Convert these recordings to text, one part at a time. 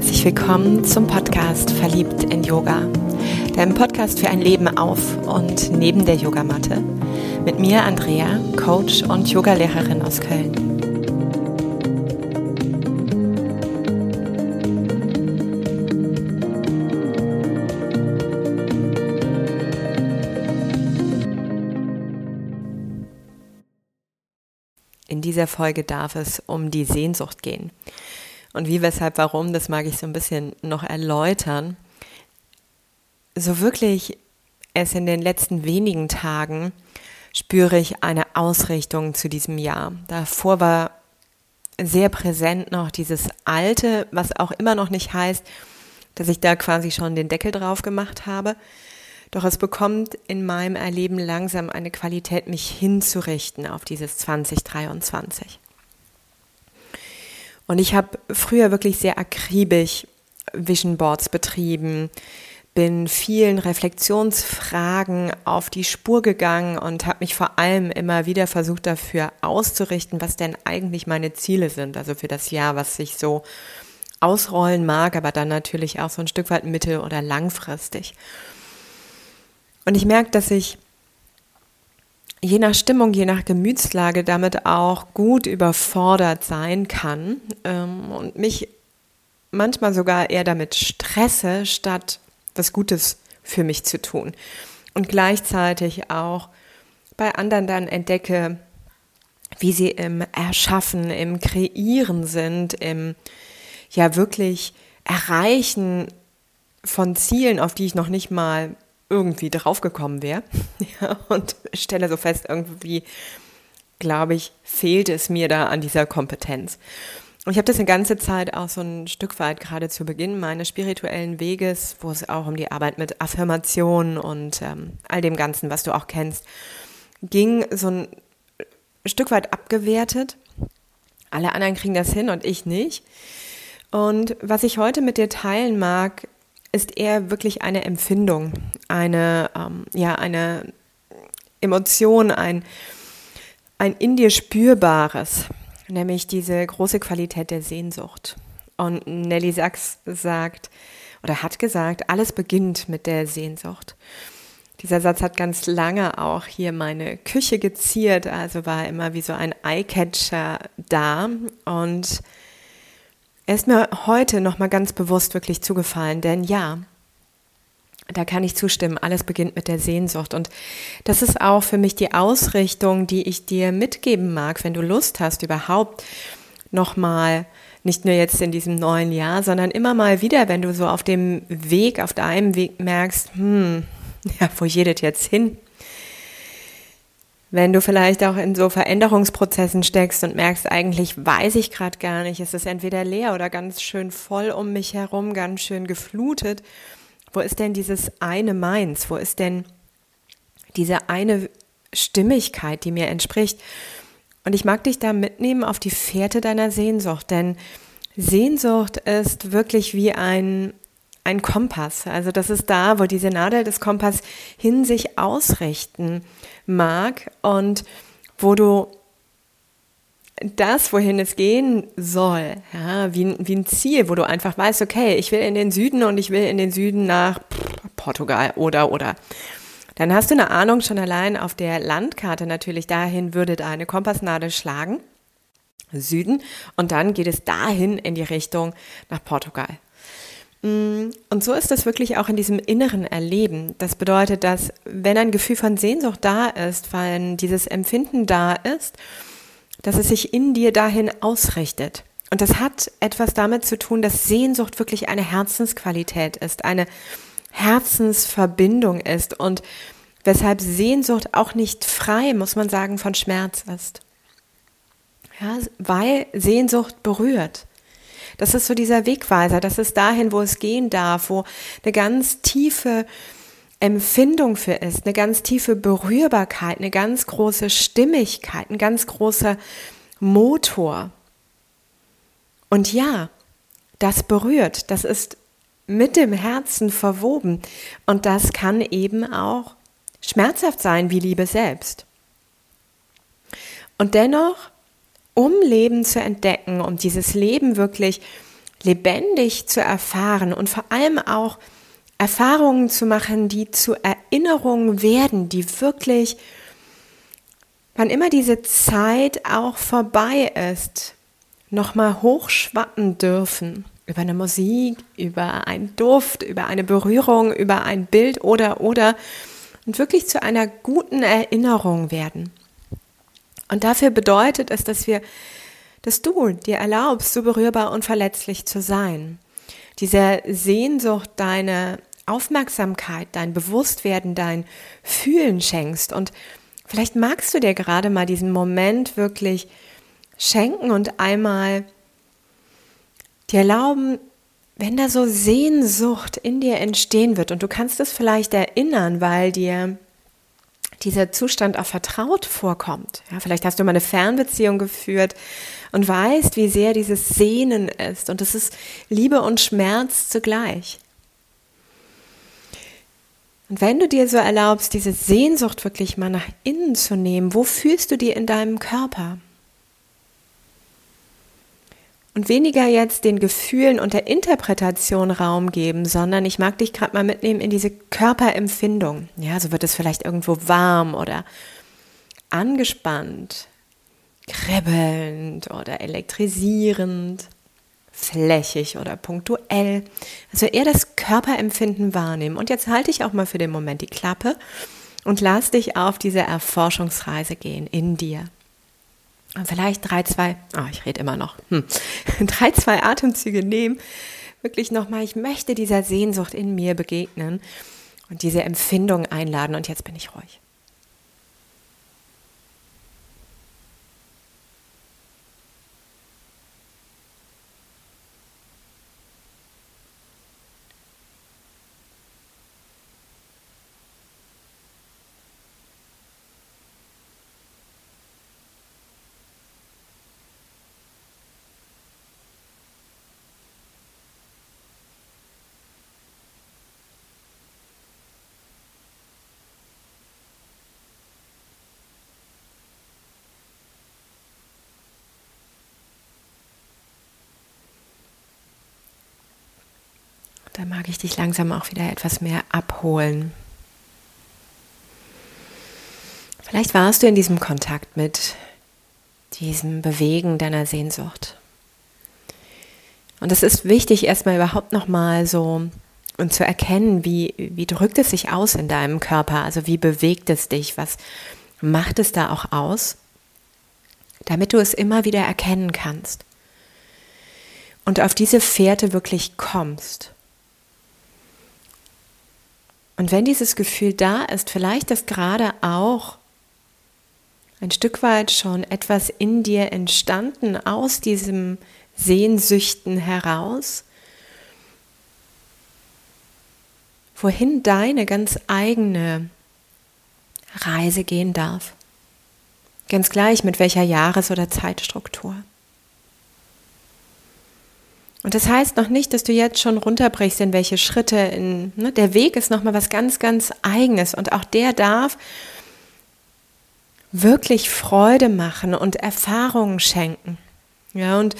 Herzlich willkommen zum Podcast Verliebt in Yoga, deinem Podcast für ein Leben auf und neben der Yogamatte. Mit mir Andrea, Coach und Yogalehrerin aus Köln. In dieser Folge darf es um die Sehnsucht gehen. Und wie, weshalb, warum, das mag ich so ein bisschen noch erläutern. So wirklich erst in den letzten wenigen Tagen spüre ich eine Ausrichtung zu diesem Jahr. Davor war sehr präsent noch dieses Alte, was auch immer noch nicht heißt, dass ich da quasi schon den Deckel drauf gemacht habe. Doch es bekommt in meinem Erleben langsam eine Qualität, mich hinzurichten auf dieses 2023. Und ich habe früher wirklich sehr akribisch Vision Boards betrieben, bin vielen Reflexionsfragen auf die Spur gegangen und habe mich vor allem immer wieder versucht dafür auszurichten, was denn eigentlich meine Ziele sind, also für das Jahr, was sich so ausrollen mag, aber dann natürlich auch so ein Stück weit mittel- oder langfristig. Und ich merke, dass ich je nach Stimmung, je nach Gemütslage damit auch gut überfordert sein kann ähm, und mich manchmal sogar eher damit stresse, statt was Gutes für mich zu tun. Und gleichzeitig auch bei anderen dann entdecke, wie sie im Erschaffen, im Kreieren sind, im ja wirklich Erreichen von Zielen, auf die ich noch nicht mal irgendwie draufgekommen wäre. Ja, und stelle so fest, irgendwie, glaube ich, fehlt es mir da an dieser Kompetenz. Und ich habe das eine ganze Zeit auch so ein Stück weit gerade zu Beginn meines spirituellen Weges, wo es auch um die Arbeit mit Affirmationen und ähm, all dem Ganzen, was du auch kennst, ging, so ein Stück weit abgewertet. Alle anderen kriegen das hin und ich nicht. Und was ich heute mit dir teilen mag, ist eher wirklich eine Empfindung, eine, ähm, ja, eine Emotion, ein, ein in dir spürbares, nämlich diese große Qualität der Sehnsucht. Und Nelly Sachs sagt oder hat gesagt, alles beginnt mit der Sehnsucht. Dieser Satz hat ganz lange auch hier meine Küche geziert, also war immer wie so ein Eyecatcher da und er ist mir heute nochmal ganz bewusst wirklich zugefallen, denn ja, da kann ich zustimmen, alles beginnt mit der Sehnsucht. Und das ist auch für mich die Ausrichtung, die ich dir mitgeben mag, wenn du Lust hast, überhaupt nochmal, nicht nur jetzt in diesem neuen Jahr, sondern immer mal wieder, wenn du so auf dem Weg, auf deinem Weg merkst, hm, ja, wo das jetzt hin? Wenn du vielleicht auch in so Veränderungsprozessen steckst und merkst, eigentlich weiß ich gerade gar nicht, ist es entweder leer oder ganz schön voll um mich herum, ganz schön geflutet. Wo ist denn dieses eine Meins? Wo ist denn diese eine Stimmigkeit, die mir entspricht? Und ich mag dich da mitnehmen auf die Fährte deiner Sehnsucht, denn Sehnsucht ist wirklich wie ein, ein Kompass. Also das ist da, wo diese Nadel des Kompass hin sich ausrichten mag und wo du das, wohin es gehen soll, ja, wie, wie ein Ziel, wo du einfach weißt, okay, ich will in den Süden und ich will in den Süden nach Portugal oder oder. Dann hast du eine Ahnung schon allein auf der Landkarte natürlich, dahin würde deine Kompassnadel schlagen, Süden, und dann geht es dahin in die Richtung nach Portugal. Mm, und so ist es wirklich auch in diesem inneren Erleben. Das bedeutet, dass wenn ein Gefühl von Sehnsucht da ist, wenn dieses Empfinden da ist, dass es sich in dir dahin ausrichtet. Und das hat etwas damit zu tun, dass Sehnsucht wirklich eine Herzensqualität ist, eine Herzensverbindung ist und weshalb Sehnsucht auch nicht frei, muss man sagen, von Schmerz ist. Ja, weil Sehnsucht berührt. Das ist so dieser Wegweiser, das ist dahin, wo es gehen darf, wo eine ganz tiefe Empfindung für ist, eine ganz tiefe Berührbarkeit, eine ganz große Stimmigkeit, ein ganz großer Motor. Und ja, das berührt, das ist mit dem Herzen verwoben und das kann eben auch schmerzhaft sein wie Liebe selbst. Und dennoch um Leben zu entdecken, um dieses Leben wirklich lebendig zu erfahren und vor allem auch Erfahrungen zu machen, die zu Erinnerungen werden, die wirklich, wann immer diese Zeit auch vorbei ist, nochmal hochschwappen dürfen. Über eine Musik, über einen Duft, über eine Berührung, über ein Bild oder, oder. Und wirklich zu einer guten Erinnerung werden. Und dafür bedeutet es, dass wir, dass du dir erlaubst, so berührbar und verletzlich zu sein. Diese Sehnsucht, deine Aufmerksamkeit, dein Bewusstwerden, dein Fühlen schenkst. Und vielleicht magst du dir gerade mal diesen Moment wirklich schenken und einmal dir erlauben, wenn da so Sehnsucht in dir entstehen wird und du kannst es vielleicht erinnern, weil dir dieser Zustand auch vertraut vorkommt. Ja, vielleicht hast du mal eine Fernbeziehung geführt und weißt, wie sehr dieses Sehnen ist. Und es ist Liebe und Schmerz zugleich. Und wenn du dir so erlaubst, diese Sehnsucht wirklich mal nach innen zu nehmen, wo fühlst du die in deinem Körper? Und weniger jetzt den Gefühlen und der Interpretation Raum geben, sondern ich mag dich gerade mal mitnehmen in diese Körperempfindung. Ja, so wird es vielleicht irgendwo warm oder angespannt, kribbelnd oder elektrisierend, flächig oder punktuell. Also eher das Körperempfinden wahrnehmen. Und jetzt halte ich auch mal für den Moment die Klappe und lass dich auf diese Erforschungsreise gehen in dir. Vielleicht drei, zwei, oh, ich rede immer noch, hm, drei, zwei Atemzüge nehmen. Wirklich nochmal, ich möchte dieser Sehnsucht in mir begegnen und diese Empfindung einladen. Und jetzt bin ich ruhig. Da mag ich dich langsam auch wieder etwas mehr abholen. Vielleicht warst du in diesem Kontakt mit diesem Bewegen deiner Sehnsucht. Und es ist wichtig, erstmal überhaupt nochmal so und zu erkennen, wie, wie drückt es sich aus in deinem Körper, also wie bewegt es dich, was macht es da auch aus, damit du es immer wieder erkennen kannst und auf diese Fährte wirklich kommst. Und wenn dieses Gefühl da ist, vielleicht ist gerade auch ein Stück weit schon etwas in dir entstanden aus diesem Sehnsüchten heraus, wohin deine ganz eigene Reise gehen darf. Ganz gleich mit welcher Jahres- oder Zeitstruktur. Und das heißt noch nicht, dass du jetzt schon runterbrichst in welche Schritte. In, ne, der Weg ist nochmal was ganz, ganz Eigenes und auch der darf wirklich Freude machen und Erfahrungen schenken. Ja, und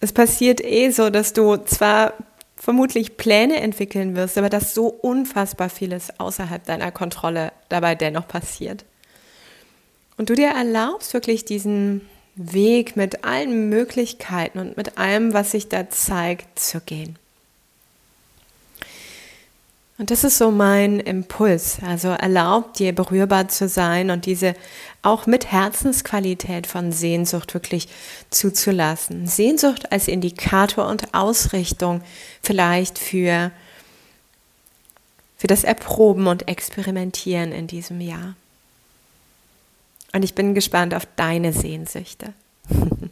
es passiert eh so, dass du zwar vermutlich Pläne entwickeln wirst, aber dass so unfassbar vieles außerhalb deiner Kontrolle dabei dennoch passiert. Und du dir erlaubst, wirklich diesen Weg mit allen Möglichkeiten und mit allem, was sich da zeigt, zu gehen. Und das ist so mein Impuls. Also erlaubt dir berührbar zu sein und diese auch mit Herzensqualität von Sehnsucht wirklich zuzulassen. Sehnsucht als Indikator und Ausrichtung vielleicht für, für das Erproben und Experimentieren in diesem Jahr. Und ich bin gespannt auf deine Sehnsüchte.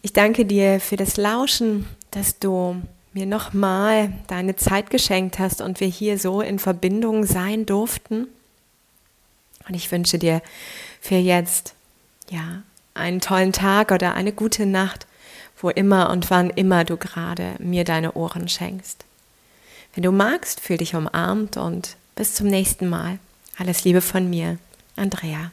Ich danke dir für das Lauschen, dass du mir nochmal deine Zeit geschenkt hast und wir hier so in Verbindung sein durften. Und ich wünsche dir für jetzt, ja, einen tollen Tag oder eine gute Nacht, wo immer und wann immer du gerade mir deine Ohren schenkst. Wenn du magst, fühl dich umarmt und bis zum nächsten Mal. Alles Liebe von mir. Andrea.